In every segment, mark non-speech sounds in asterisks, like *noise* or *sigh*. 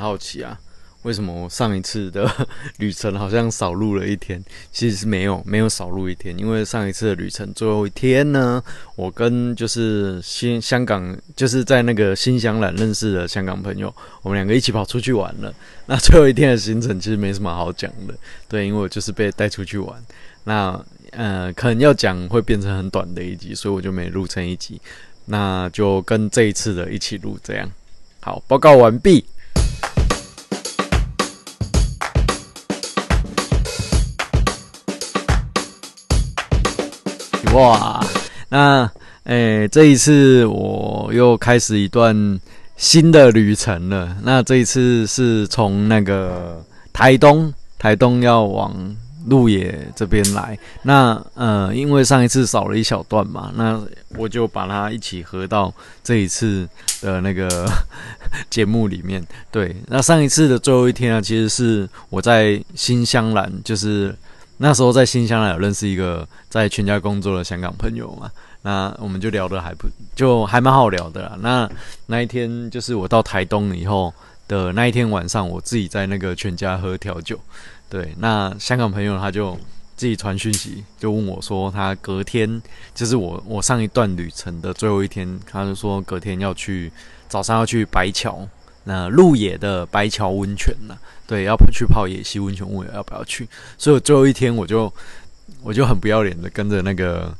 好奇啊，为什么我上一次的 *laughs* 旅程好像少录了一天？其实是没有，没有少录一天，因为上一次的旅程最后一天呢，我跟就是新香港，就是在那个新香兰认识的香港朋友，我们两个一起跑出去玩了。那最后一天的行程其实没什么好讲的，对，因为我就是被带出去玩。那呃，可能要讲会变成很短的一集，所以我就没录成一集。那就跟这一次的一起录，这样好，报告完毕。哇，那诶，这一次我又开始一段新的旅程了。那这一次是从那个台东，台东要往鹿野这边来。那呃，因为上一次少了一小段嘛，那我就把它一起合到这一次的那个 *laughs* 节目里面。对，那上一次的最后一天啊，其实是我在新香兰，就是。那时候在新乡有认识一个在全家工作的香港朋友嘛，那我们就聊得还不就还蛮好聊的啦。那那一天就是我到台东以后的那一天晚上，我自己在那个全家喝调酒。对，那香港朋友他就自己传讯息，就问我说他隔天就是我我上一段旅程的最后一天，他就说隔天要去早上要去白桥。那鹿野的白桥温泉呢？对，要去泡野溪温泉，我也要不要去。所以我最后一天，我就我就很不要脸的跟着那个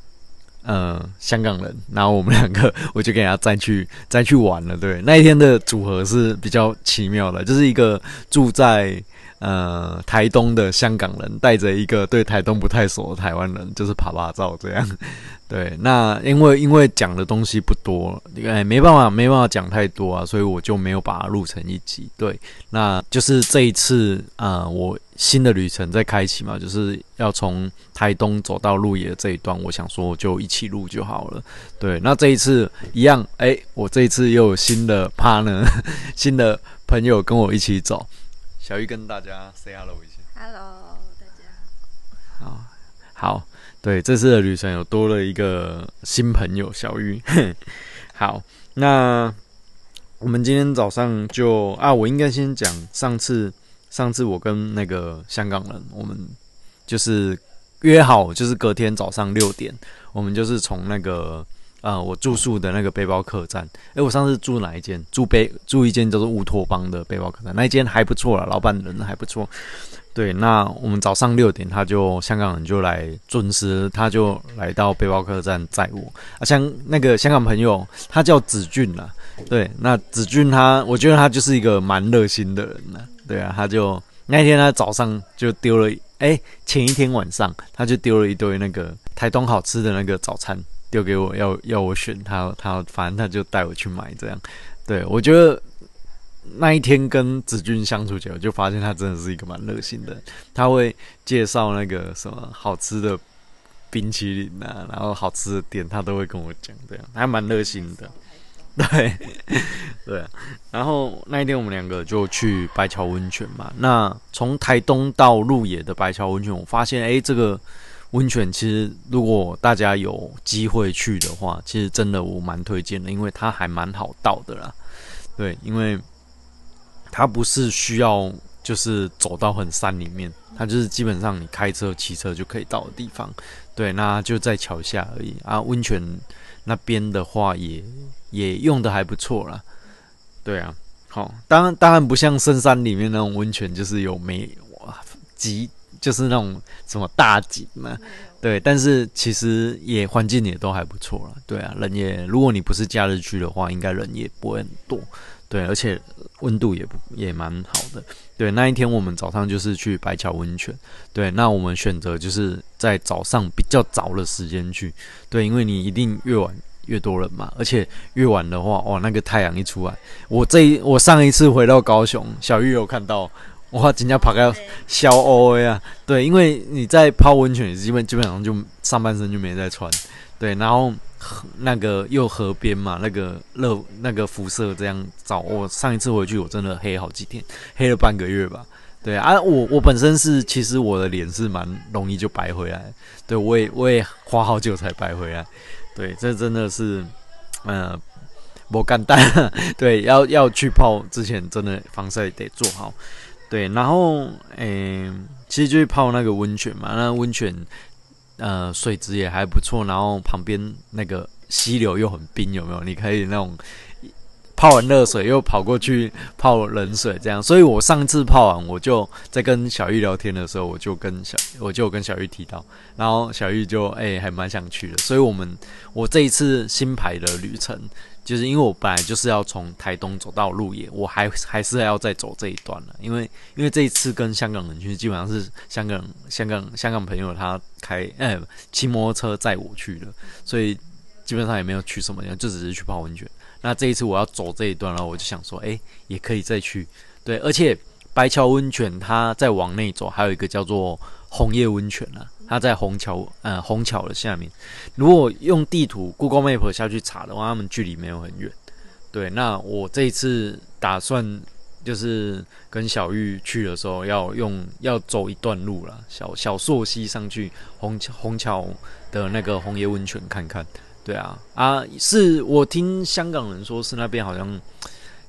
呃香港人，然后我们两个我就给他再去再去玩了。对，那一天的组合是比较奇妙的，就是一个住在。呃，台东的香港人带着一个对台东不太熟的台湾人，就是爬爬照这样。对，那因为因为讲的东西不多，哎，没办法没办法讲太多啊，所以我就没有把它录成一集。对，那就是这一次啊，我新的旅程在开启嘛，就是要从台东走到鹿野这一段，我想说就一起录就好了。对，那这一次一样，哎，我这一次又有新的 partner，新的朋友跟我一起走。小玉跟大家 say hello 一下。Hello，大家好。好，对，这次的旅程有多了一个新朋友小玉。*laughs* 好，那我们今天早上就啊，我应该先讲上次，上次我跟那个香港人，我们就是约好，就是隔天早上六点，我们就是从那个。啊，我住宿的那个背包客栈，诶，我上次住哪一间？住背住一间叫做乌托邦的背包客栈，那一间还不错了，老板人还不错。对，那我们早上六点，他就香港人就来准时，他就来到背包客栈载我。啊，像那个香港朋友，他叫子俊啦。对，那子俊他，我觉得他就是一个蛮热心的人呢。对啊，他就那天他早上就丢了，哎，前一天晚上他就丢了一堆那个台东好吃的那个早餐。丢给我要要我选他他反正他就带我去买这样，对我觉得那一天跟子君相处起来，我就发现他真的是一个蛮热心的。他会介绍那个什么好吃的冰淇淋啊，然后好吃的店，他都会跟我讲这样，还蛮热心的。对对，然后那一天我们两个就去白桥温泉嘛。那从台东到鹿野的白桥温泉，我发现哎这个。温泉其实，如果大家有机会去的话，其实真的我蛮推荐的，因为它还蛮好到的啦。对，因为它不是需要就是走到很山里面，它就是基本上你开车、骑车就可以到的地方。对，那就在桥下而已啊。温泉那边的话，也也用的还不错啦。对啊，好，当然当然不像深山里面那种温泉，就是有没哇极。就是那种什么大景嘛，对，但是其实也环境也都还不错了，对啊，人也如果你不是假日去的话，应该人也不会很多，对，而且温度也不也蛮好的，对，那一天我们早上就是去白桥温泉，对，那我们选择就是在早上比较早的时间去，对，因为你一定越晚越多人嘛，而且越晚的话，哇，那个太阳一出来，我这一我上一次回到高雄，小玉有看到。哇，今天跑个消欧呀！对，因为你在泡温泉，基本基本上就上半身就没在穿。对，然后那个又河边嘛，那个热那个辐射这样照，我上一次回去我真的黑好几天，黑了半个月吧。对啊，我我本身是其实我的脸是蛮容易就白回来，对我也我也花好久才白回来。对，这真的是，呃。我干蛋。*laughs* 对，要要去泡之前，真的防晒得做好。对，然后诶，其实就是泡那个温泉嘛，那温泉呃水质也还不错，然后旁边那个溪流又很冰，有没有？你可以那种。泡完热水又跑过去泡冷水，这样。所以我上次泡完，我就在跟小玉聊天的时候，我就跟小我就跟小玉提到，然后小玉就哎还蛮想去的。所以我们我这一次新排的旅程，就是因为我本来就是要从台东走到鹿野，我还还是要再走这一段了。因为因为这一次跟香港人去，基本上是香港香港香港朋友他开哎骑摩托车载我去的，所以基本上也没有去什么地方，就只是去泡温泉。那这一次我要走这一段，然后我就想说，哎，也可以再去。对，而且白桥温泉它再往内走，还有一个叫做红叶温泉啊，它在虹桥，呃，虹桥的下面。如果用地图 Google Map 下去查的话，他们距离没有很远。对，那我这一次打算就是跟小玉去的时候，要用要走一段路了，小小溯溪上去虹桥虹桥的那个红叶温泉看看。对啊，啊，是我听香港人说是那边好像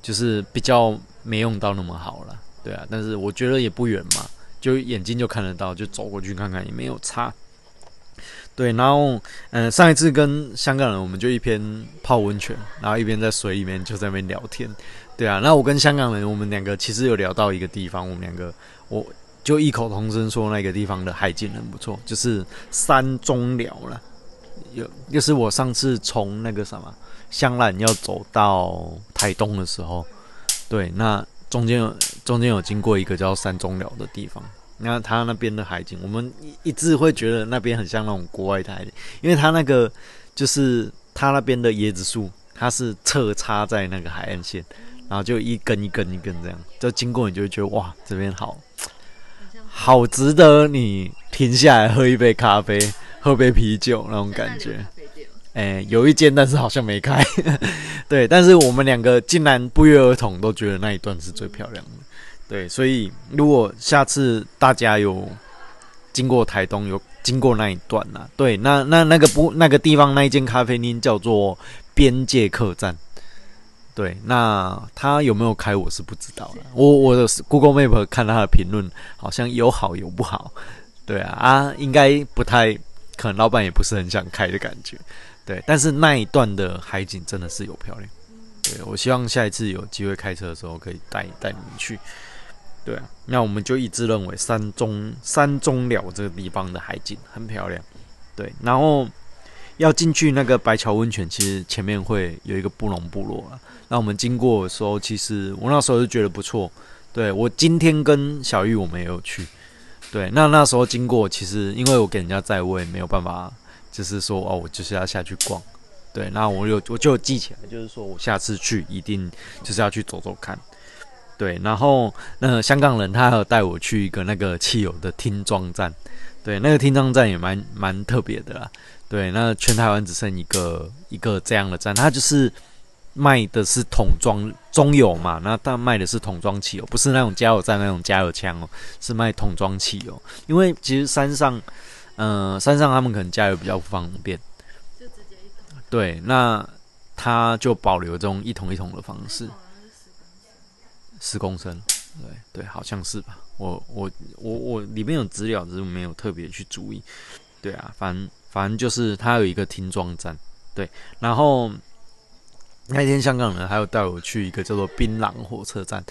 就是比较没用到那么好了，对啊，但是我觉得也不远嘛，就眼睛就看得到，就走过去看看也没有差。对，然后嗯，上一次跟香港人，我们就一边泡温泉，然后一边在水里面就在那边聊天。对啊，那我跟香港人，我们两个其实有聊到一个地方，我们两个我就异口同声说那个地方的海景很不错，就是山中寮了。有，就是我上次从那个什么香兰要走到台东的时候，对，那中间中间有经过一个叫山中寮的地方，那它那边的海景，我们一直会觉得那边很像那种国外台，因为它那个就是它那边的椰子树，它是侧插在那个海岸线，然后就一根一根一根这样，就经过你就会觉得哇，这边好，好值得你停下来喝一杯咖啡。喝杯啤酒那种感觉，哎，有一间，但是好像没开。*laughs* 对，但是我们两个竟然不约而同都觉得那一段是最漂亮的。对，所以如果下次大家有经过台东，有经过那一段呐，对，那那那个不那个地方那一间咖啡厅叫做边界客栈。对，那他有没有开我是不知道的。我我的 Google Map 看他的评论，好像有好有不好。对啊，啊，应该不太。可能老板也不是很想开的感觉，对，但是那一段的海景真的是有漂亮，对我希望下一次有机会开车的时候可以带带你们去，对啊，那我们就一致认为山中山中寮这个地方的海景很漂亮，对，然后要进去那个白桥温泉，其实前面会有一个布隆部落啊，那我们经过的时候，其实我那时候就觉得不错，对我今天跟小玉我们也有去。对，那那时候经过，其实因为我给人家在位，没有办法，就是说哦，我就是要下去逛。对，那我有我就记起来，就是说我下次去一定就是要去走走看。对，然后那香港人他还有带我去一个那个汽油的听装站，对，那个听装站也蛮蛮特别的啦。对，那全台湾只剩一个一个这样的站，它就是。卖的是桶装中油嘛，那但卖的是桶装汽油，不是那种加油站那种加油枪哦，是卖桶装汽油。因为其实山上，嗯，山上他们可能加油比较不方便，就直接。对，那他就保留这种一桶一桶的方式，十公升，对对，好像是吧？我我我我里面有资料，只是没有特别去注意。对啊，反正反正就是它有一个听装站，对，然后。那天香港人还有带我去一个叫做槟榔火车站，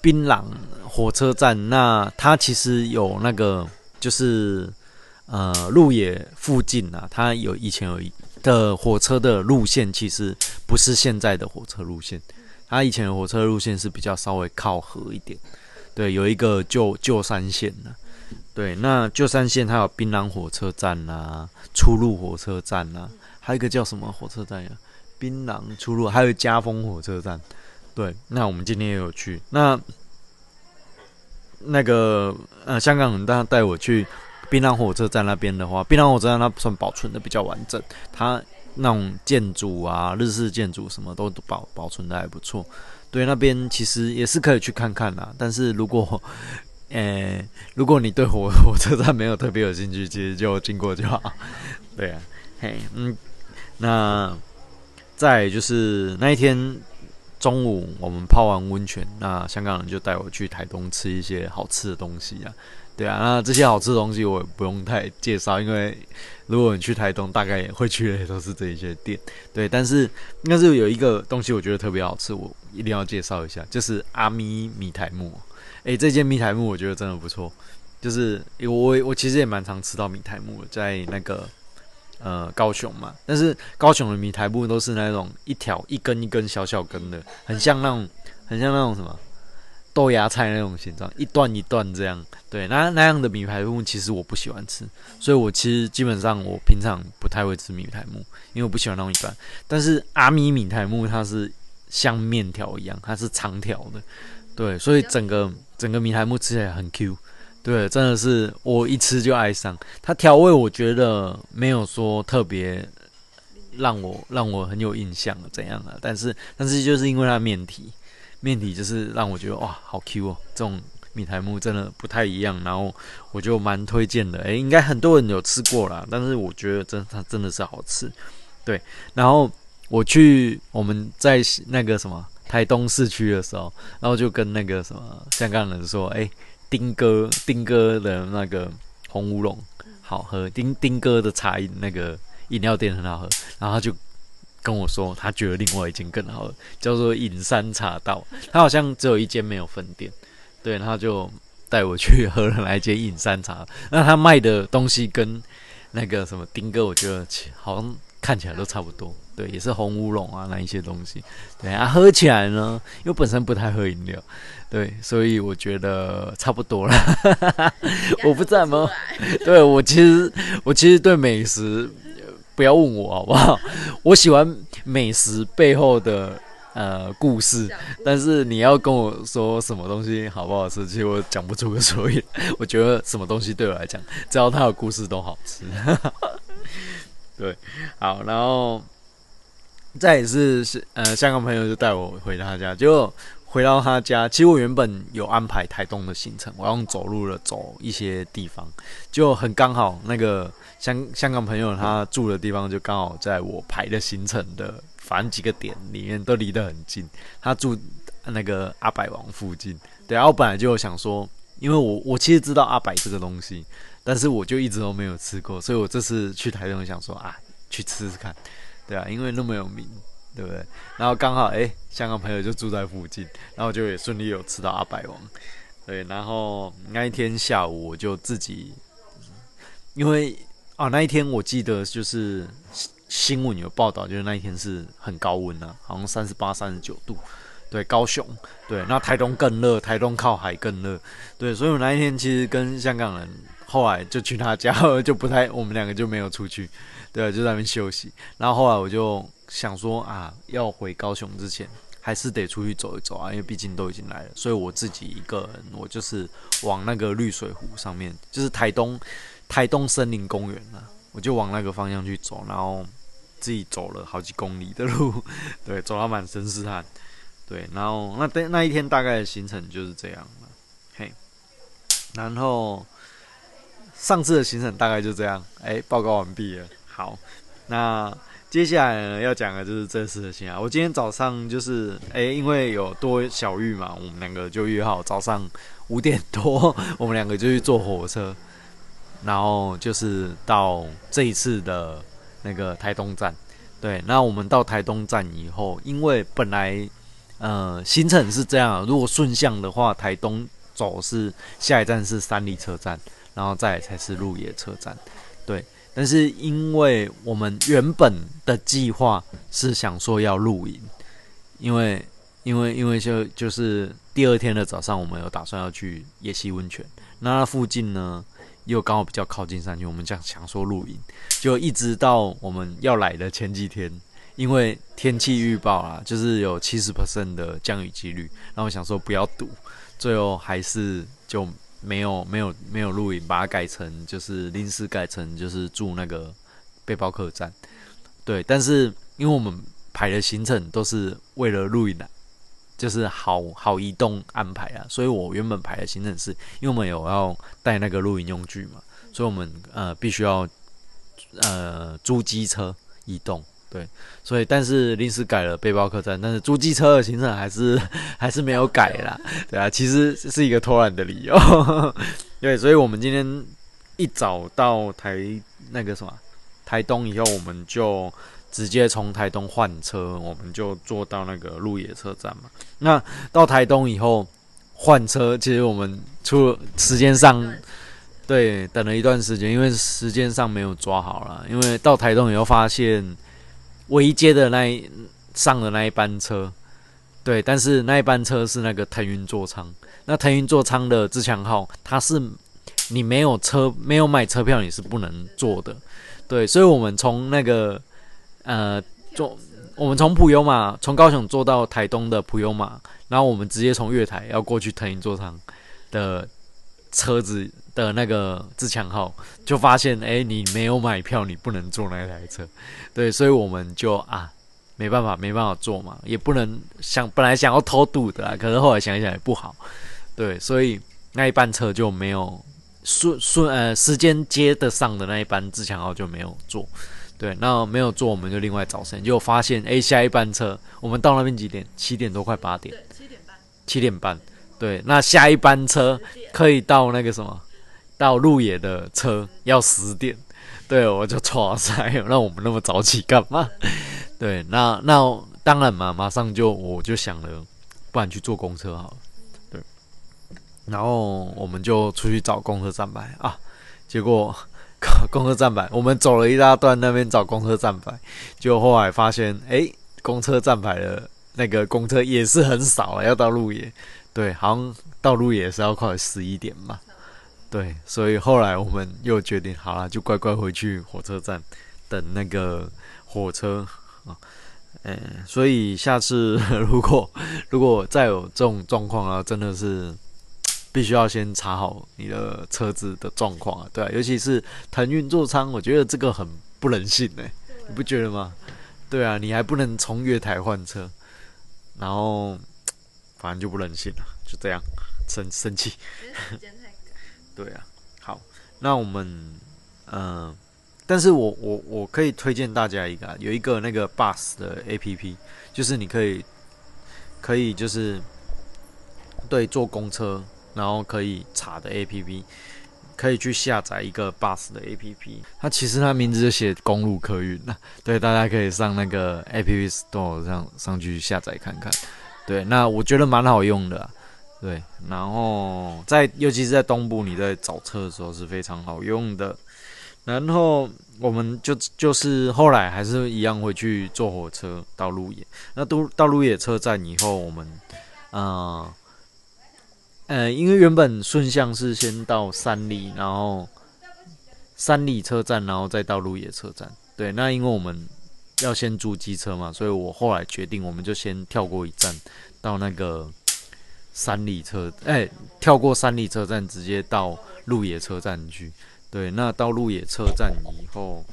槟榔火车站，那它其实有那个就是呃路野附近啊，它有以前有的火车的路线，其实不是现在的火车路线，它以前的火车路线是比较稍微靠河一点，对，有一个旧旧山线呢，对，那旧山线它有槟榔火车站呐，出入火车站呐，还有一个叫什么火车站呀？槟榔出入，还有嘉丰火车站，对，那我们今天也有去。那那个呃，香港人他带我去槟榔火车站那边的话，槟榔火车站它算保存的比较完整，它那种建筑啊，日式建筑什么都保保存的还不错。对，那边其实也是可以去看看啦。但是如果 *laughs* 呃，如果你对火火车站没有特别有兴趣，其实就经过就好。*laughs* 对啊，嘿，嗯，那。再就是那一天中午我们泡完温泉，那香港人就带我去台东吃一些好吃的东西啊。对啊，那这些好吃的东西我不用太介绍，因为如果你去台东，大概也会去的都是这一些店。对，但是应该是有一个东西我觉得特别好吃，我一定要介绍一下，就是阿咪米台木。诶，这间米台木我觉得真的不错，就是我我其实也蛮常吃到米台木，在那个呃高雄嘛，但是高雄的米台木都是那种一条一根一根小小根的，很像那种很像那种什么。豆芽菜那种形状，一段一段这样，对，那那样的米排木其实我不喜欢吃，所以我其实基本上我平常不太会吃米排木，因为我不喜欢那种一段。但是阿米米台木它是像面条一样，它是长条的，对，所以整个整个米台木吃起来很 Q，对，真的是我一吃就爱上。它调味我觉得没有说特别让我让我很有印象怎样啊，但是但是就是因为它面体。面体就是让我觉得哇，好 Q 哦！这种米苔木真的不太一样，然后我就蛮推荐的。诶，应该很多人有吃过啦，但是我觉得真它真的是好吃。对，然后我去我们在那个什么台东市区的时候，然后就跟那个什么香港人说：“诶，丁哥，丁哥的那个红乌龙好喝，丁丁哥的茶饮那个饮料店很好喝。”然后他就。跟我说，他觉得另外一间更好，叫做隐山茶道。他好像只有一间没有分店，对，他就带我去喝了那间隐山茶。那他卖的东西跟那个什么丁哥，我觉得好像看起来都差不多，对，也是红乌龙啊那一些东西。对啊，喝起来呢，因为本身不太喝饮料，对，所以我觉得差不多了。*laughs* 我不知道吗？对我其实我其实对美食。不要问我好不好？我喜欢美食背后的呃故事，但是你要跟我说什么东西好不好吃，其实我讲不出个所以。我觉得什么东西对我来讲，只要它有故事都好吃。*laughs* 对，好，然后再也是是呃香港朋友就带我回他家，就回到他家。其实我原本有安排台东的行程，我用走路了走一些地方，就很刚好那个。香香港朋友他住的地方就刚好在我排的行程的反正几个点里面都离得很近。他住那个阿百王附近，对啊，我本来就想说，因为我我其实知道阿百这个东西，但是我就一直都没有吃过，所以我这次去台东想说啊，去吃吃看，对啊，因为那么有名，对不对？然后刚好哎，香港朋友就住在附近，然后就也顺利有吃到阿百王，对，然后那一天下午我就自己，因为。啊，那一天我记得就是新闻有报道，就是那一天是很高温啊，好像三十八、三十九度。对，高雄，对，那台东更热，台东靠海更热。对，所以我那一天其实跟香港人后来就去他家，*laughs* 就不太，我们两个就没有出去，对，就在那边休息。然后后来我就想说啊，要回高雄之前，还是得出去走一走啊，因为毕竟都已经来了。所以我自己一个人，我就是往那个绿水湖上面，就是台东。台东森林公园啊，我就往那个方向去走，然后自己走了好几公里的路，*laughs* 对，走到满身是汗，对，然后那那一天大概的行程就是这样了，嘿，然后上次的行程大概就这样，哎，报告完毕了，好，那接下来要讲的就是这次的行程。我今天早上就是哎，因为有多小玉嘛，我们两个就约好早上五点多，*laughs* 我们两个就去坐火车。然后就是到这一次的那个台东站，对，那我们到台东站以后，因为本来呃行程是这样，如果顺向的话，台东走是下一站是三里车站，然后再才是鹿野车站，对。但是因为我们原本的计划是想说要露营，因为因为因为就就是第二天的早上，我们有打算要去野溪温泉，那附近呢？又刚好比较靠近山区，我们这样想说露营，就一直到我们要来的前几天，因为天气预报啊，就是有七十 percent 的降雨几率，然后想说不要赌，最后还是就没有没有没有露营，把它改成就是临时改成就是住那个背包客栈，对，但是因为我们排的行程都是为了露营的。就是好好移动安排啊，所以我原本排的行程是，因为我们有要带那个露营用具嘛，所以我们呃必须要呃租机车移动，对，所以但是临时改了背包客栈，但是租机车的行程还是还是没有改啦，对啊，其实是一个偷懒的理由，*laughs* 对，所以我们今天一早到台那个什么台东以后，我们就直接从台东换车，我们就坐到那个鹿野车站嘛。那到台东以后换车，其实我们出了时间上。对，等了一段时间，因为时间上没有抓好了。因为到台东以后发现，唯一接的那一上的那一班车，对，但是那一班车是那个腾云座舱。那腾云座舱的自强号，它是你没有车、没有买车票，你是不能坐的。对，所以我们从那个呃坐，我们从普悠玛从高雄坐到台东的普悠玛，然后我们直接从月台要过去腾云座舱的车子。的那个自强号就发现，哎，你没有买票，你不能坐那台车，对，所以我们就啊，没办法，没办法坐嘛，也不能想本来想要偷渡的，可是后来想想也不好，对，所以那一班车就没有顺顺呃时间接得上的那一班自强号就没有坐，对，那没有坐我们就另外找时间，就发现哎下一班车我们到那边几点？七点多快八点，七点半，七点半，对，那下一班车可以到那个什么？到鹿野的车要十点，对，我就错塞，*laughs* 那我们那么早起干嘛？*laughs* 对，那那当然嘛，马上就我就想了，不然去坐公车好了。对，然后我们就出去找公车站牌啊，结果 *laughs* 公车站牌，我们走了一大段那边找公车站牌，就后来发现，哎，公车站牌的那个公车也是很少，要到鹿野，对，好像到鹿野是要快十一点嘛。对，所以后来我们又决定好了，就乖乖回去火车站等那个火车啊。嗯，所以下次 *laughs* 如果如果再有这种状况啊，真的是 *tsk* 必须要先查好你的车子的状况啊。对啊，尤其是腾运座舱，我觉得这个很不人性哎，你不觉得吗？对啊，你还不能从月台换车，然后 *tsk* 反正就不人性了，就这样生生气。对啊，好，那我们，嗯，但是我我我可以推荐大家一个，有一个那个 bus 的 A P P，就是你可以，可以就是对坐公车，然后可以查的 A P P，可以去下载一个 bus 的 A P P，它其实它名字就写公路客运那对，大家可以上那个 A P P Store 上上去下载看看，对，那我觉得蛮好用的。对，然后在尤其是在东部，你在找车的时候是非常好用的。然后我们就就是后来还是一样会去坐火车到鹿野。那都到鹿野车站以后，我们呃呃，因为原本顺向是先到三里，然后三里车站，然后再到鹿野车站。对，那因为我们要先租机车嘛，所以我后来决定，我们就先跳过一站到那个。三里车，哎，跳过三里车站，直接到鹿野车站去。对，那到鹿野车站以后，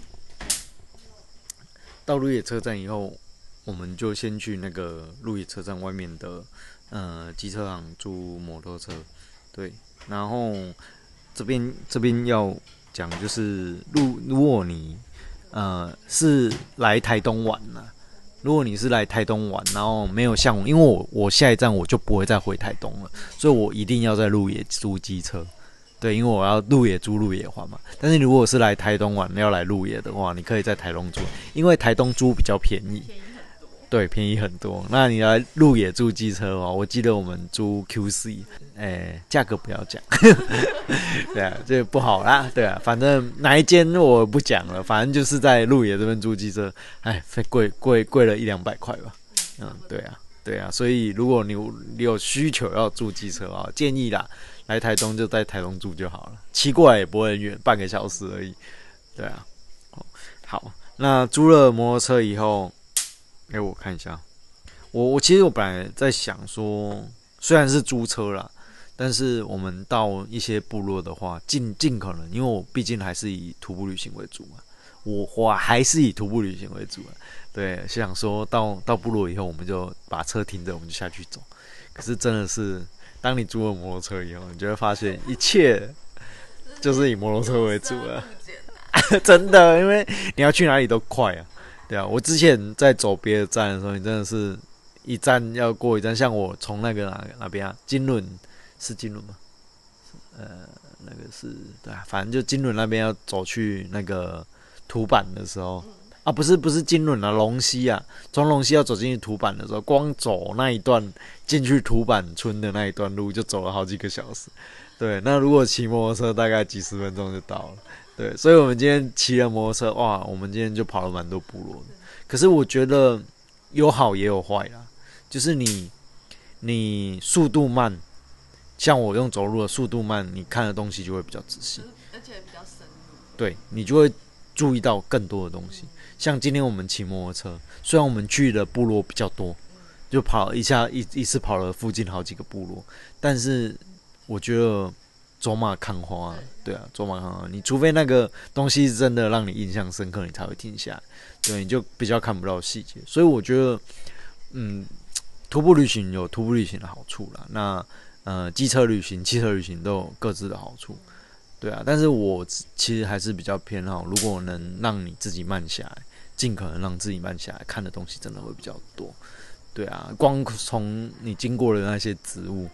到鹿野车站以后，我们就先去那个鹿野车站外面的呃机车行租摩托车。对，然后这边这边要讲就是，如如果你呃是来台东玩呢。如果你是来台东玩，然后没有像我，因为我我下一站我就不会再回台东了，所以我一定要在鹿野租机车，对，因为我要鹿野租鹿野还嘛。但是如果是来台东玩要来鹿野的话，你可以在台东租，因为台东租比较便宜。对，便宜很多。那你来路野租机车哦，我记得我们租 QC，哎，价格不要讲，*laughs* 对啊，这不好啦，对啊，反正哪一间我不讲了，反正就是在路野这边租机车，哎，贵贵贵了一两百块吧。嗯，对啊，对啊，所以如果你你有需求要租机车啊，建议啦，来台东就在台东住就好了，骑过来也不会很远，半个小时而已。对啊，好，那租了摩托车以后。给我看一下，我我其实我本来在想说，虽然是租车啦，但是我们到一些部落的话，尽尽可能，因为我毕竟还是以徒步旅行为主嘛，我我还是以徒步旅行为主啊。对，想说到到部落以后，我们就把车停着，我们就下去走。可是真的是，当你租了摩托车以后，你就会发现一切就是以摩托车为主了，*laughs* 真的，因为你要去哪里都快啊。对啊，我之前在走别的站的时候，你真的是一站要过一站。像我从那个哪哪边啊，金轮是金轮吗？呃，那个是对啊，反正就金轮那边要走去那个土板的时候啊，不是不是金轮啊，龙溪啊，从龙溪要走进去土板的时候，光走那一段进去土板村的那一段路就走了好几个小时。对，那如果骑摩托车，大概几十分钟就到了。对，所以我们今天骑了摩托车，哇，我们今天就跑了蛮多部落的。可是我觉得有好也有坏啦，就是你你速度慢，像我用走路的速度慢，你看的东西就会比较仔细，而且比较深入。对你就会注意到更多的东西。像今天我们骑摩托车，虽然我们去的部落比较多，就跑一下一一次跑了附近好几个部落，但是。我觉得走马看花，对啊，走马看花。你除非那个东西是真的让你印象深刻，你才会停下来。对，你就比较看不到细节。所以我觉得，嗯，徒步旅行有徒步旅行的好处啦。那呃，机车旅行、汽车旅行都有各自的好处。对啊，但是我其实还是比较偏好，如果能让你自己慢下来，尽可能让自己慢下来，看的东西真的会比较多。对啊，光从你经过的那些植物。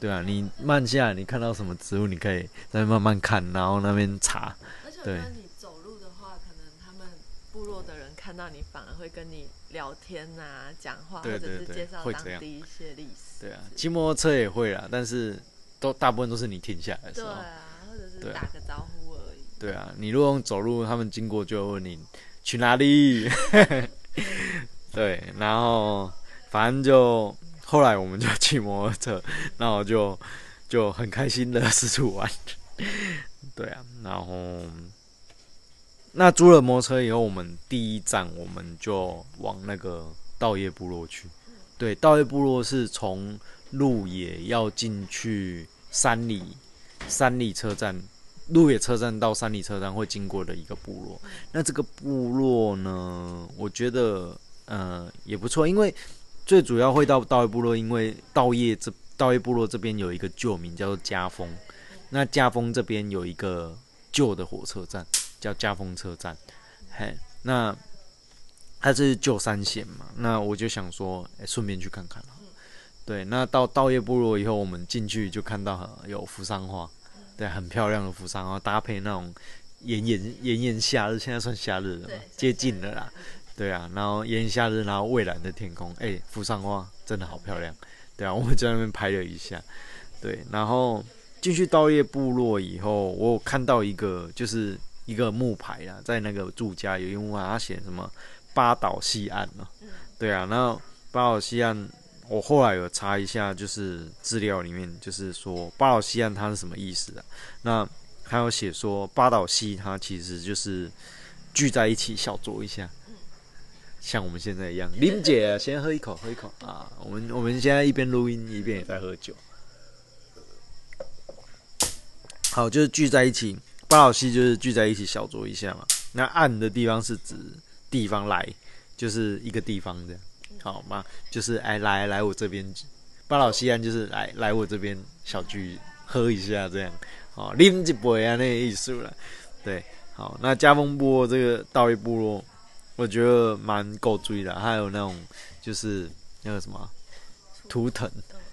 对啊，你慢下来，你看到什么植物，你可以再慢慢看，然后那边查。而且，得你走路的话，可能他们部落的人看到你，反而会跟你聊天呐、讲话，或者是介绍当地一些历史。对啊，骑摩托车也会啦，但是都大部分都是你停下来的时候。对啊，或者是打个招呼而已。对啊，你如果用走路，他们经过就会问你去哪里。*laughs* 对，然后反正就。后来我们就骑摩托车，然后就就很开心的四处玩，*laughs* 对啊，然后那租了摩托车以后，我们第一站我们就往那个稻叶部落去。对，稻叶部落是从鹿野要进去三里三里车站，鹿野车站到三里车站会经过的一个部落。那这个部落呢，我觉得呃也不错，因为。最主要会到稻叶部落，因为稻叶这稻叶部落这边有一个旧名叫做家丰，那家丰这边有一个旧的火车站叫家丰车站，嘿，那它是旧三线嘛，那我就想说，哎，顺便去看看对，那到稻叶部落以后，我们进去就看到有扶桑花，对，很漂亮的扶桑花，搭配那种炎炎炎炎夏日，现在算夏日了嘛，接近了啦。对啊，然后炎夏日，然后蔚蓝的天空，哎，扶桑花真的好漂亮。对啊，我们在那边拍了一下。对，然后进去稻叶部落以后，我有看到一个就是一个木牌啊，在那个住家有一木牌，他写什么八岛西岸嘛。对啊，那八岛西岸，我后来有查一下，就是资料里面就是说八岛西岸它是什么意思啊？那还有写说八岛西它其实就是聚在一起小酌一下。像我们现在一样，林姐先喝一口，喝一口 *laughs* 啊！我们我们现在一边录音一边也在喝酒。好，就是聚在一起，八老西就是聚在一起小酌一下嘛。那暗的地方是指地方来，就是一个地方这样，好吗？就是哎来来我这边，八老西岸就是来来我这边小聚喝一下这样，好，拎一杯啊那个意思了。对，好，那加风部落这个道义部落。我觉得蛮够追的，还有那种就是那个什么图腾，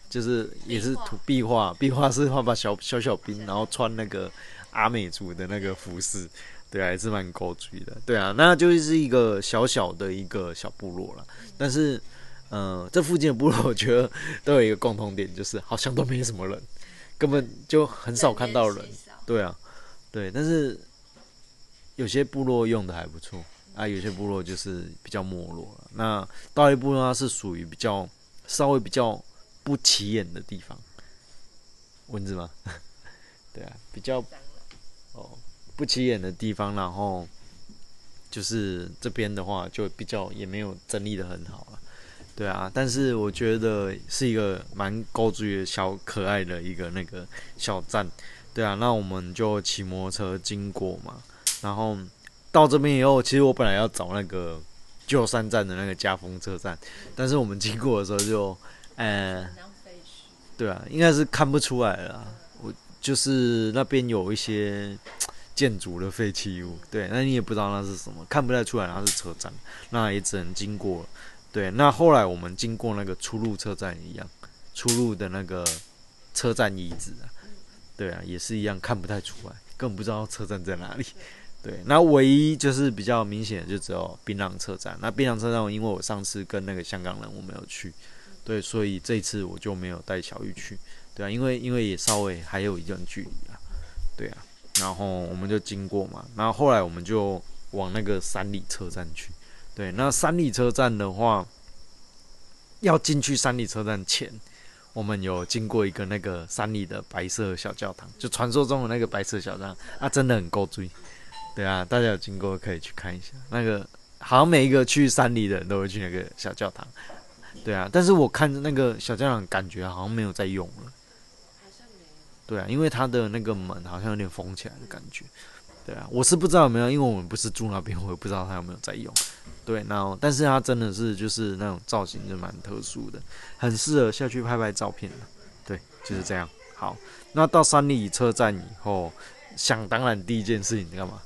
就是也是图壁画，壁画是画把小小小兵，然后穿那个阿美族的那个服饰，对，还是蛮够追的，对啊，那就是一个小小的一个小部落了。但是，嗯，这附近的部落我觉得都有一个共同点，就是好像都没什么人，根本就很少看到人，对啊，对，但是有些部落用的还不错。啊，有些部落就是比较没落了。那道一部落它是属于比较稍微比较不起眼的地方，蚊子吗？*laughs* 对啊，比较哦不起眼的地方。然后就是这边的话，就比较也没有整理的很好了。对啊，但是我觉得是一个蛮高注的小可爱的一个那个小站。对啊，那我们就骑摩托车经过嘛，然后。到这边以后，其实我本来要找那个旧山站的那个加风车站，但是我们经过的时候就，呃，对啊，应该是看不出来了。我就是那边有一些建筑的废弃物，对，那你也不知道那是什么，看不太出来那是车站，那也只能经过。对，那后来我们经过那个出入车站一样，出入的那个车站椅子啊，对啊，也是一样看不太出来，更不知道车站在哪里。对，那唯一就是比较明显的就只有槟榔车站。那槟榔车站，因为我上次跟那个香港人我没有去，对，所以这次我就没有带小玉去。对啊，因为因为也稍微还有一段距离啊，对啊。然后我们就经过嘛，然后后来我们就往那个三里车站去。对，那三里车站的话，要进去三里车站前，我们有经过一个那个三里的白色小教堂，就传说中的那个白色小教堂，啊，真的很够追。对啊，大家有经过可以去看一下，那个好像每一个去山里的人都会去那个小教堂。对啊，但是我看那个小教堂，感觉好像没有在用了。对啊，因为它的那个门好像有点封起来的感觉。对啊，我是不知道有没有，因为我们不是住那边，我也不知道它有没有在用。对，然后但是它真的是就是那种造型就蛮特殊的，很适合下去拍拍照片。对，就是这样。好，那到三里车站以后，想当然第一件事情干嘛？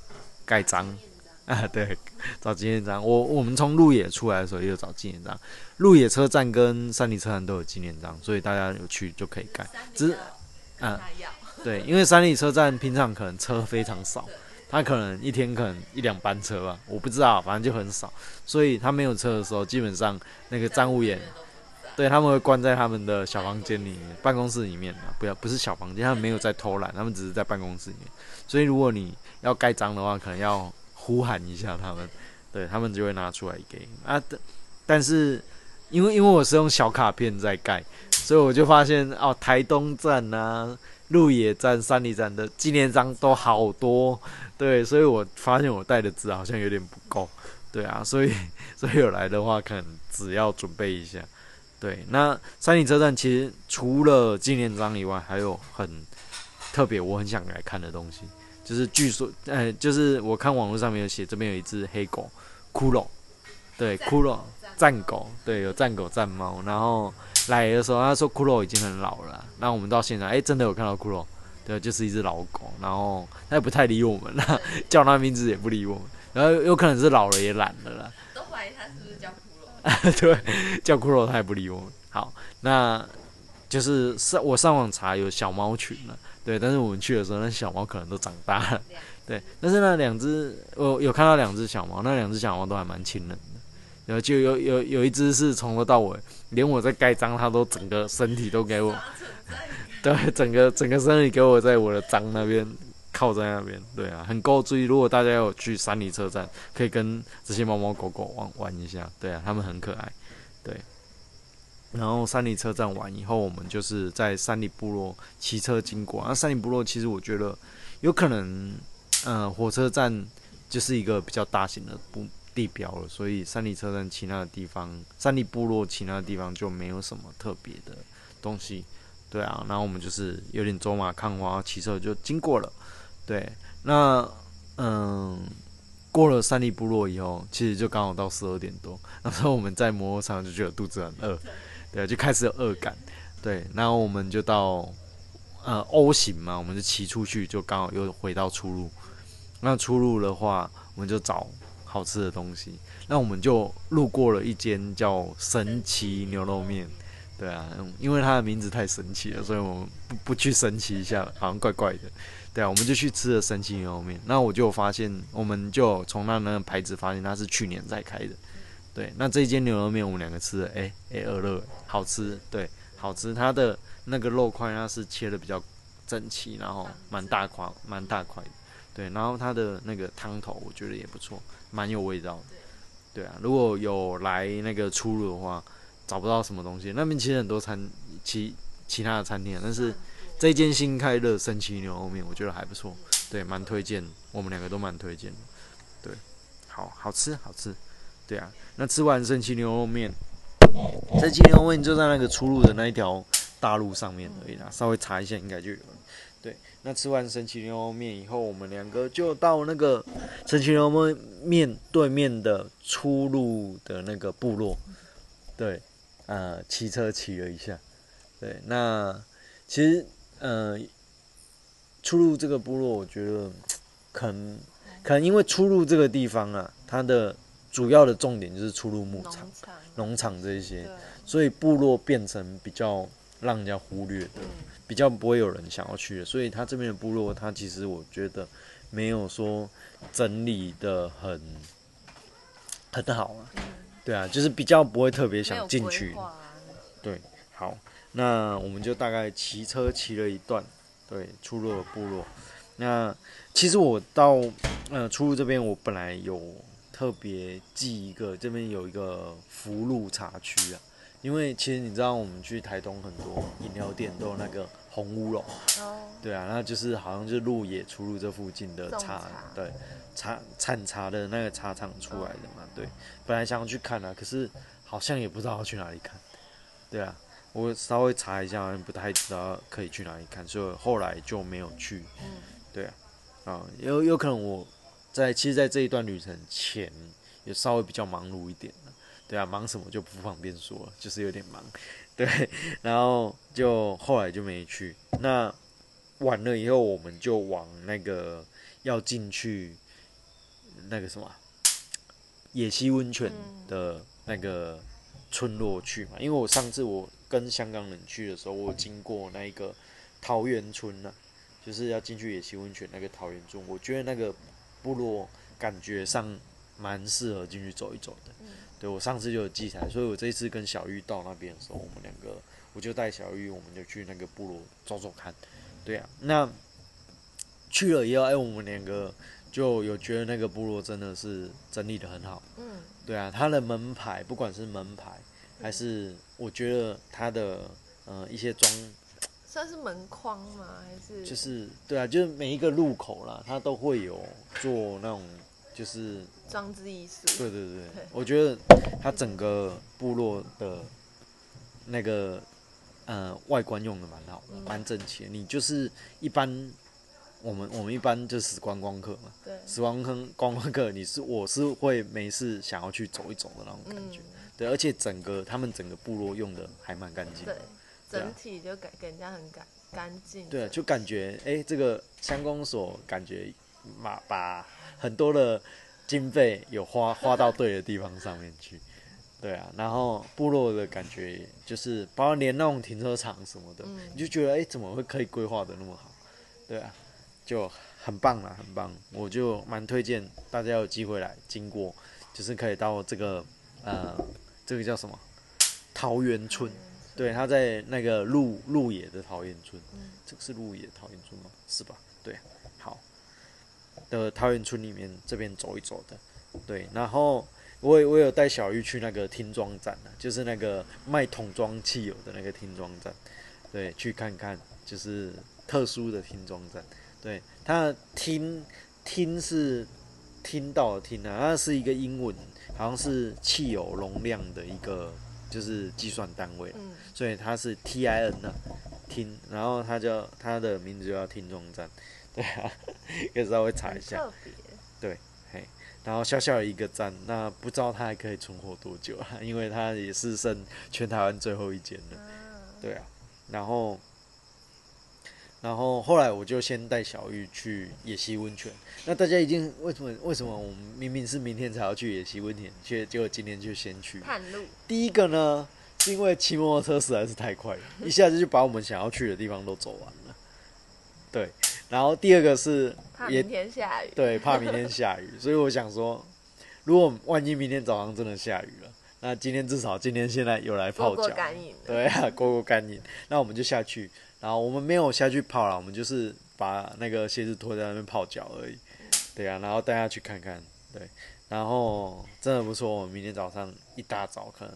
盖章啊，对，找纪念章。我我们从鹿野出来的时候也有找纪念章，鹿野车站跟山里车站都有纪念章，所以大家有去就可以盖。只是。嗯，对，因为山里车站平常可能车非常少，他可能一天可能一两班车吧，我不知道，反正就很少，所以他没有车的时候，基本上那个站务员，对他们会关在他们的小房间里面、办公室里面啊，不要不是小房间，他们没有在偷懒，他们只是在办公室里面，所以如果你要盖章的话，可能要呼喊一下他们，*laughs* 对他们就会拿出来给啊，但是因为因为我是用小卡片在盖。所以我就发现哦，台东站啊、鹿野站、三里站的纪念章都好多，对，所以我发现我带的纸好像有点不够，对啊，*laughs* 所以 *laughs* 所以有来的话，可能只要准备一下。对，那三里车站其实除了纪念章以外，还有很特别，我很想来看的东西，就是据说，呃，就是我看网络上面有写，这边有一只黑狗骷髅，对，骷髅战狗，对，有战狗战猫，然后。来的时候，他说骷髅已经很老了。那我们到现场，哎，真的有看到骷髅，对，就是一只老狗。然后他也不太理我们了，叫他名字也不理我们。然后有可能是老了也懒了啦。都怀疑他是不是叫骷髅？*laughs* 对，叫骷髅他也不理我们。好，那就是上我上网查有小猫群了，对，但是我们去的时候，那小猫可能都长大了，对。但是那两只，我有看到两只小猫，那两只小猫都还蛮亲人的。然后就有有有一只是从头到尾。连我在盖章，它都整个身体都给我，对，整个整个身体给我在我的章那边靠在那边，对啊，很够注意。如果大家有去山里车站，可以跟这些猫猫狗狗玩玩一下，对啊，它们很可爱，对。然后三里车站完以后，我们就是在三里部落骑车经过。那三里部落其实我觉得有可能，嗯，火车站就是一个比较大型的部。地标了，所以三里车站其他的地方，三里部落其他的地方就没有什么特别的东西，对啊，然后我们就是有点走马看花，骑车就经过了，对，那嗯，过了三里部落以后，其实就刚好到十二点多，那时候我们在摩托车就觉得肚子很饿，对，就开始有恶感，对，然后我们就到呃 O 型嘛，我们就骑出去，就刚好又回到出路，那出路的话，我们就找。好吃的东西，那我们就路过了一间叫神奇牛肉面，对啊，因为它的名字太神奇了，所以我们不不去神奇一下，好像怪怪的，对啊，我们就去吃了神奇牛肉面。那我就发现，我们就从那那个牌子发现它是去年才开的，对。那这一间牛肉面我们两个吃的，哎哎，二乐好吃，对，好吃。它的那个肉块它是切的比较整齐，然后蛮大块，蛮大块的，对。然后它的那个汤头我觉得也不错。蛮有味道的，对啊，如果有来那个出入的话，找不到什么东西。那边其实很多餐其其他的餐厅，但是这间新开的神奇牛肉面，我觉得还不错，对，蛮推荐，我们两个都蛮推荐的，对，好好吃好吃，对啊，那吃完神奇牛肉面，神奇牛肉面就在那个出入的那一条大路上面而已啦，稍微查一下应该就有了。对，那吃完神奇牛肉面以后，我们两个就到那个神奇牛肉面对面的出入的那个部落。对，呃，骑车骑了一下。对，那其实，呃，出入这个部落，我觉得可能可能因为出入这个地方啊，它的主要的重点就是出入牧场、农场这些，所以部落变成比较让人家忽略的，比较不会有人想要去的。所以他这边的部落，他其实我觉得没有说整理的很很好啊。对啊，就是比较不会特别想进去。对，好，那我们就大概骑车骑了一段，对，出入了部落。那其实我到呃出入这边，我本来有特别记一个，这边有一个福禄茶区啊。因为其实你知道，我们去台东很多饮料店都有那个红乌龙。哦。对啊，那就是好像就是鹿野出入这附近的茶，对，茶产茶的那个茶厂出来的嘛。对，本来想要去看啊，可是好像也不知道要去哪里看。对啊，我稍微查一下，好像不太知道可以去哪里看，所以后来就没有去。嗯。对啊，啊，有有可能我在其实，在这一段旅程前也稍微比较忙碌一点对啊，忙什么就不方便说了，就是有点忙。对，然后就后来就没去。那完了以后，我们就往那个要进去那个什么野溪温泉的那个村落去嘛。因为我上次我跟香港人去的时候，我经过那个桃源村呢。就是要进去野溪温泉那个桃源村，我觉得那个部落感觉上蛮适合进去走一走的。对我上次就有记起来，所以我这一次跟小玉到那边的时候，我们两个我就带小玉，我们就去那个部落走走看。对啊，那去了以后，哎，我们两个就有觉得那个部落真的是整理的很好。嗯，对啊，它的门牌，不管是门牌还是我觉得它的呃一些装。算是门框吗？还是就是对啊，就是每一个路口啦，它都会有做那种就是装置艺术。对对对，我觉得它整个部落的那个呃外观用的蛮好的，蛮整齐。你就是一般我们我们一般就是观光客嘛，对，死光坑观光客，你是我是会没事想要去走一走的那种感觉。对，而且整个他们整个部落用的还蛮干净。对。整体就感给人家很干干净。对，就感觉哎，这个乡公所感觉把把很多的经费有花花到对的地方上面去。*laughs* 对啊，然后部落的感觉就是，包括连那种停车场什么的，你就觉得哎，怎么会可以规划的那么好？对啊，就很棒啦，很棒。我就蛮推荐大家有机会来经过，就是可以到这个呃，这个叫什么桃源村。对，他在那个鹿鹿野的桃源村，嗯这个是鹿野桃源村吗？是吧？对，好，的桃源村里面这边走一走的，对，然后我我有带小玉去那个听装站呢，就是那个卖桶装汽油的那个听装站，对，去看看，就是特殊的听装站，对，它听听是听到的听啊，它是一个英文，好像是汽油容量的一个。就是计算单位，所以它是 T I N 的，听，然后它叫它的名字就叫听众站，*laughs* 对啊，可以稍微查一下，对，嘿，然后小小的一个站，那不知道它还可以存活多久啊？因为它也是剩全台湾最后一间了，对啊，然后。然后后来我就先带小玉去野溪温泉。那大家一定为什么为什么我们明明是明天才要去野溪温泉，却结果今天就先去？探路。第一个呢，是因为骑摩托车实在是太快了，一下子就把我们想要去的地方都走完了。对。然后第二个是怕明天下雨。对，怕明天下雨，所以我想说，如果万一明天早上真的下雨了，那今天至少今天现在有来泡脚。对啊，过过干瘾。那我们就下去。然后我们没有下去泡了，我们就是把那个鞋子脱在那边泡脚而已。对啊，然后带他去看看，对，然后真的不错。我们明天早上一大早，可能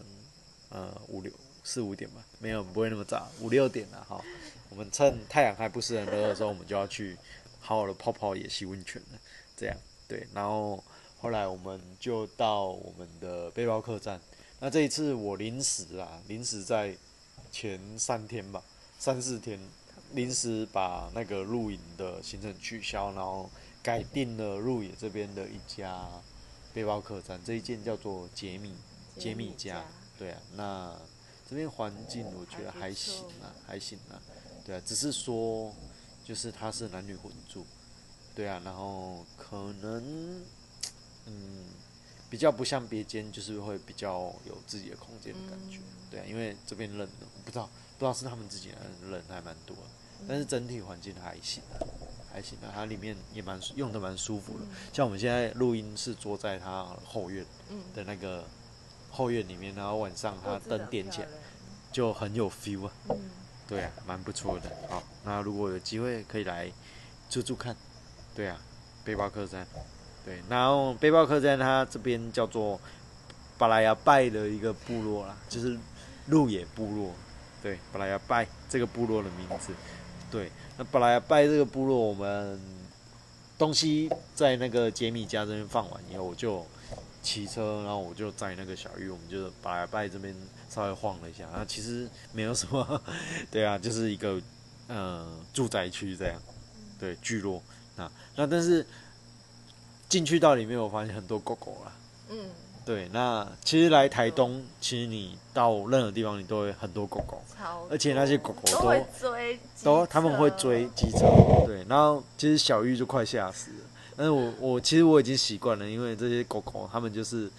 呃五六四五点吧，没有不会那么早，五六点了哈。我们趁太阳还不是很热的时候，我们就要去好好的泡泡野溪温泉了。这样对，然后后来我们就到我们的背包客栈。那这一次我临时啊，临时在前三天吧。三四天，临时把那个露营的行程取消，然后改定了鹿野这边的一家背包客栈，这一间叫做杰米杰米家。对啊，那这边环境我觉得还行啊，还行啊。对啊，只是说就是它是男女混住，对啊，然后可能，嗯，比较不像别间，就是会比较有自己的空间的感觉。对啊，因为这边人不知道不知道是他们自己人，人还蛮多，但是整体环境还行啊，还行啊，它里面也蛮用的蛮舒服的。像我们现在录音是坐在它后院的那个后院里面，然后晚上它灯点起来，就很有 feel 啊。对啊，蛮不错的。好，那如果有机会可以来住住看。对啊，背包客栈。对，然后背包客栈它这边叫做巴拉雅拜的一个部落啦，就是鹿野部落。对，巴拉雅拜这个部落的名字。对，那巴拉雅拜这个部落，我们东西在那个杰米家这边放完以后，我就骑车，然后我就在那个小玉，我们就巴拉雅拜这边稍微晃了一下。啊，其实没有什么，*laughs* 对啊，就是一个呃住宅区这样，对，聚落。啊，那但是进去到里面，我发现很多狗狗啊。嗯，对。那其实来台东，其实你到任何地方，你都会很多狗狗。而且那些狗狗都会追，都他们会追机车。对。然后其实小玉就快吓死了。但是我我其实我已经习惯了，因为这些狗狗他们就是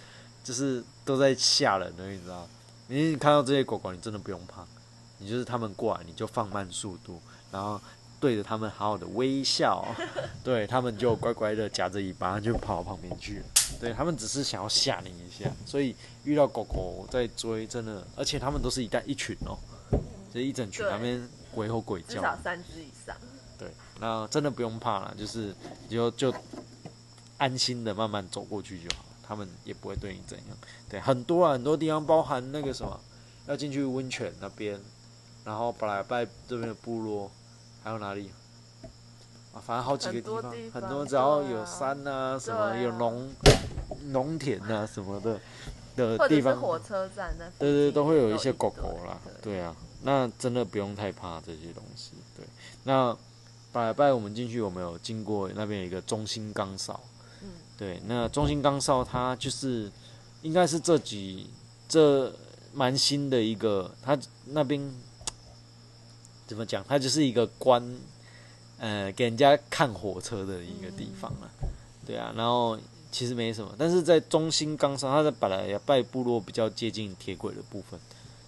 就是都在吓人的，你知道？你看到这些狗狗，你真的不用怕，你就是他们过来，你就放慢速度，然后。对着他们好好的微笑，*laughs* 对他们就乖乖的夹着尾巴就跑到旁边去了。对他们只是想要吓你一下，所以遇到狗狗在追，真的，而且他们都是一带一群哦，这一整群那边鬼吼鬼叫，至少三只以上。对，那真的不用怕了，就是就就安心的慢慢走过去就好，他们也不会对你怎样。对，很多啊，很多地方包含那个什么，要进去温泉那边，然后本来拜这边的部落。还有哪里？啊，反正好几个地方，很多只要有山啊，什么有农农田啊什么的的地方，火车站那，对对，都会有一些狗狗啦。对啊，那真的不用太怕这些东西。对，那拜拜，我们进去有没有经过那边有一个中心岗哨？嗯，对，那中心岗哨它就是应该是这几这蛮新的一个，它那边。怎么讲？它就是一个关，呃，给人家看火车的一个地方啊。对啊，然后其实没什么，但是在中心冈上，它在本来拜部落比较接近铁轨的部分，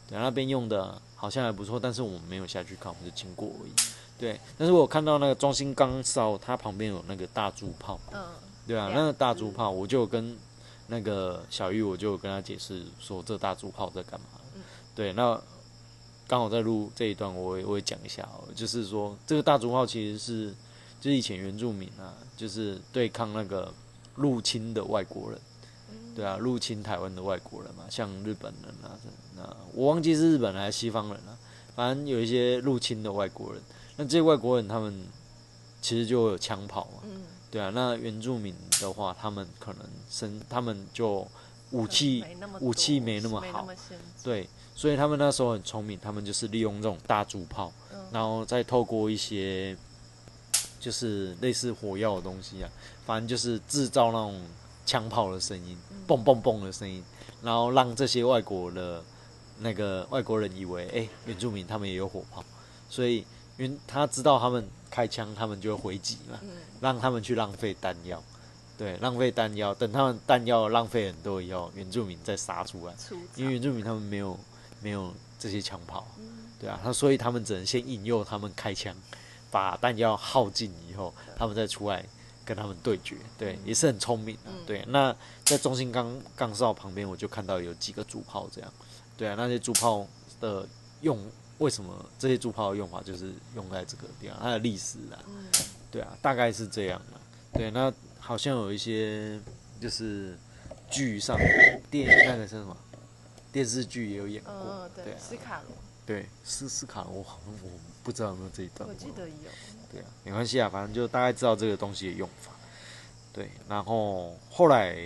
对，那边用的好像还不错，但是我们没有下去看，我们就经过而已。对，但是我看到那个中心冈烧，它旁边有那个大竹炮，嗯，对啊，那个大竹炮，我就跟那个小玉，我就跟他解释说，这大竹炮在干嘛？对，那。刚好在录这一段，我也我也讲一下哦，就是说这个大竹号其实是，就是以前原住民啊，就是对抗那个入侵的外国人，对啊，入侵台湾的外国人嘛，像日本人啊，那我忘记是日本还是西方人了，反正有一些入侵的外国人，那这些外国人他们其实就有枪炮嘛，对啊，那原住民的话，他们可能身他们就武器武器没那么好，对。所以他们那时候很聪明，他们就是利用这种大竹炮，然后再透过一些 *tsk* 就是类似火药的东西啊，反正就是制造那种枪炮的声音，嘣嘣嘣的声音，然后让这些外国的那个外国人以为，哎，原住民他们也有火炮，所以因为他知道他们开枪，他们就会回击嘛，让他们去浪费弹药，对，浪费弹药，等他们弹药浪费很多以后，原住民再杀出来，因为原住民他们没有。没有这些枪炮，对啊，他所以他们只能先引诱他们开枪，把弹药耗尽以后，他们再出来跟他们对决，对，也是很聪明的，对。那在中心钢钢哨旁边，我就看到有几个主炮，这样，对啊，那些主炮的用为什么这些主炮的用法就是用在这个地方，它的历史啊，对啊，大概是这样的，对。那好像有一些就是剧上电影那个是什么？电视剧也有演过，对啊，斯卡罗，对，斯斯卡罗，好 *laughs* 像我不知道有没有这一段，我记得有，对啊，没关系啊，反正就大概知道这个东西的用法，对，然后后来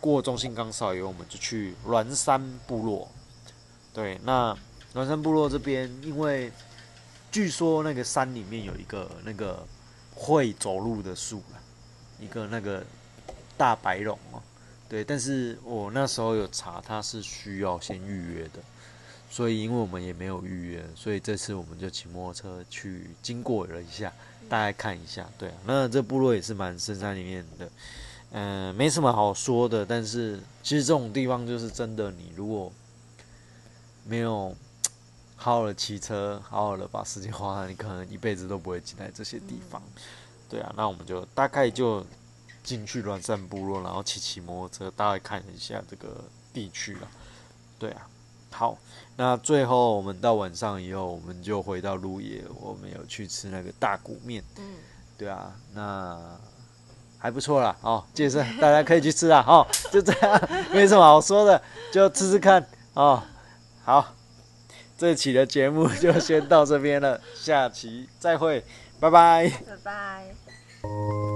过中信岗哨以后，我们就去栾山部落，对，那栾山部落这边，因为据说那个山里面有一个那个会走路的树一个那个大白龙哦。对，但是我那时候有查，它是需要先预约的，所以因为我们也没有预约，所以这次我们就骑摩托车去经过了一下，大概看一下。对啊，那这部落也是蛮深山里面的，嗯，没什么好说的。但是其实这种地方就是真的，你如果没有好好的骑车，好好的把时间花，你可能一辈子都不会进来这些地方。对啊，那我们就大概就进去乱散部落，然后骑骑摩托车，大概看一下这个地区啊。对啊。好，那最后我们到晚上以后，我们就回到鹿野，我们有去吃那个大骨面。嗯，对啊，那还不错啦。哦，介绍大家可以去吃啊。哦，*laughs* 就这样，没什么好说的，就吃吃看。哦，好，这期的节目就先到这边了，下期再会，拜拜。拜拜。